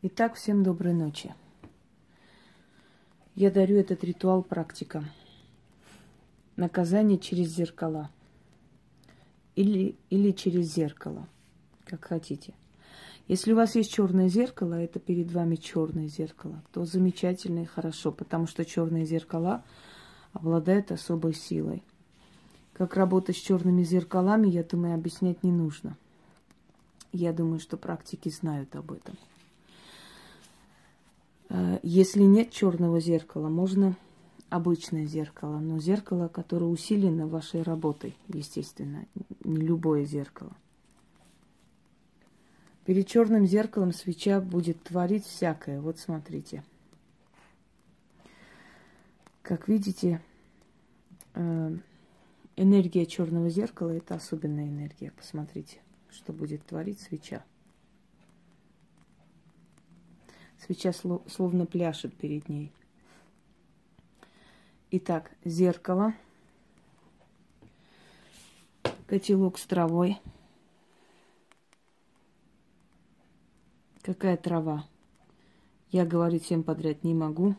Итак, всем доброй ночи. Я дарю этот ритуал практикам. Наказание через зеркала. Или, или через зеркало, как хотите. Если у вас есть черное зеркало, это перед вами черное зеркало, то замечательно и хорошо, потому что черные зеркала обладают особой силой. Как работать с черными зеркалами, я думаю, объяснять не нужно. Я думаю, что практики знают об этом. Э, если нет черного зеркала, можно обычное зеркало, но зеркало, которое усилено вашей работой, естественно, не любое зеркало. Перед черным зеркалом свеча будет творить всякое. Вот смотрите. Как видите, э, энергия черного зеркала это особенная энергия. Посмотрите, что будет творить свеча. Свеча словно пляшет перед ней. Итак, зеркало, котелок с травой. Какая трава? Я говорить всем подряд не могу.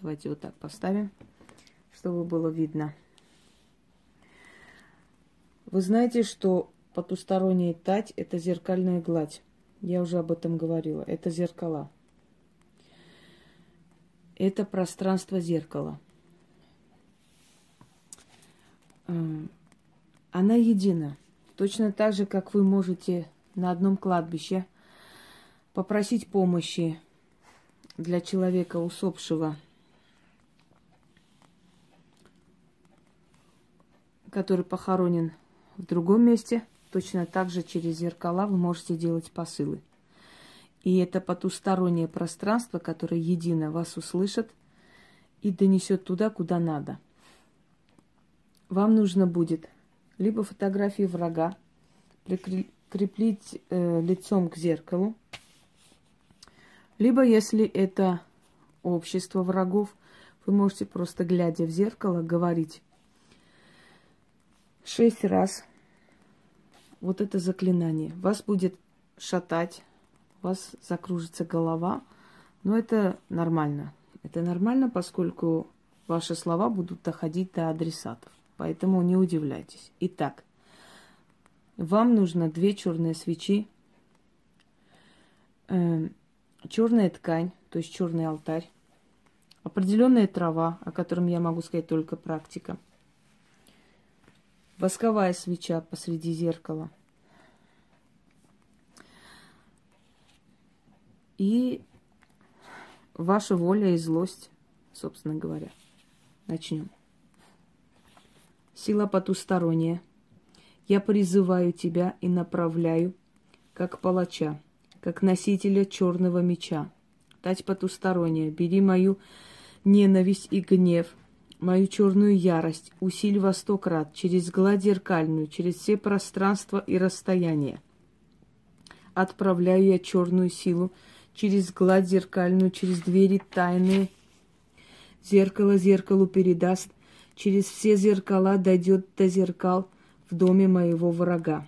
Давайте вот так поставим, чтобы было видно. Вы знаете, что потусторонняя тать – это зеркальная гладь. Я уже об этом говорила. Это зеркала это пространство зеркала. Она едина. Точно так же, как вы можете на одном кладбище попросить помощи для человека усопшего, который похоронен в другом месте, точно так же через зеркала вы можете делать посылы. И это потустороннее пространство, которое едино вас услышит и донесет туда, куда надо. Вам нужно будет либо фотографии врага прикрепить э, лицом к зеркалу, либо, если это общество врагов, вы можете просто, глядя в зеркало, говорить шесть раз вот это заклинание. Вас будет шатать, у вас закружится голова. Но это нормально. Это нормально, поскольку ваши слова будут доходить до адресатов. Поэтому не удивляйтесь. Итак, вам нужно две черные свечи, э, черная ткань, то есть черный алтарь, определенная трава, о котором я могу сказать только практика, восковая свеча посреди зеркала – и ваша воля и злость, собственно говоря. Начнем. Сила потусторонняя. Я призываю тебя и направляю, как палача, как носителя черного меча. Тать потусторонняя, бери мою ненависть и гнев, мою черную ярость, усиль во сто крат, через гладь зеркальную, через все пространства и расстояния. Отправляю я черную силу, через гладь зеркальную, через двери тайные. Зеркало зеркалу передаст, через все зеркала дойдет до зеркал в доме моего врага.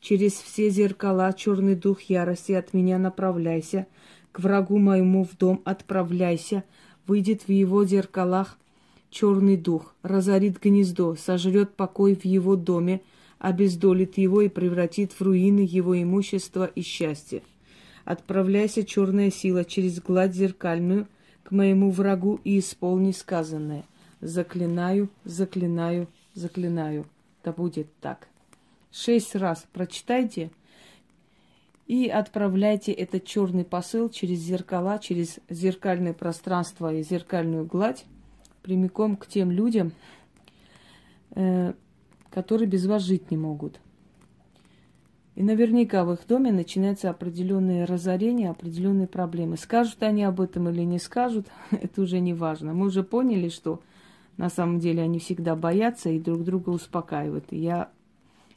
Через все зеркала черный дух ярости от меня направляйся, к врагу моему в дом отправляйся, выйдет в его зеркалах черный дух, разорит гнездо, сожрет покой в его доме, обездолит его и превратит в руины его имущество и счастье. Отправляйся, черная сила, через гладь зеркальную к моему врагу и исполни сказанное. Заклинаю, заклинаю, заклинаю. Да будет так. Шесть раз прочитайте и отправляйте этот черный посыл через зеркала, через зеркальное пространство и зеркальную гладь прямиком к тем людям, э, которые без вас жить не могут. И наверняка в их доме начинается определенное разорение, определенные проблемы. Скажут они об этом или не скажут, это уже не важно. Мы уже поняли, что на самом деле они всегда боятся и друг друга успокаивают. И я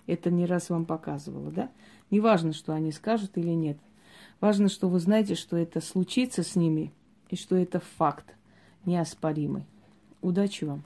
это не раз вам показывала, да? Не важно, что они скажут или нет. Важно, что вы знаете, что это случится с ними и что это факт неоспоримый. Удачи вам!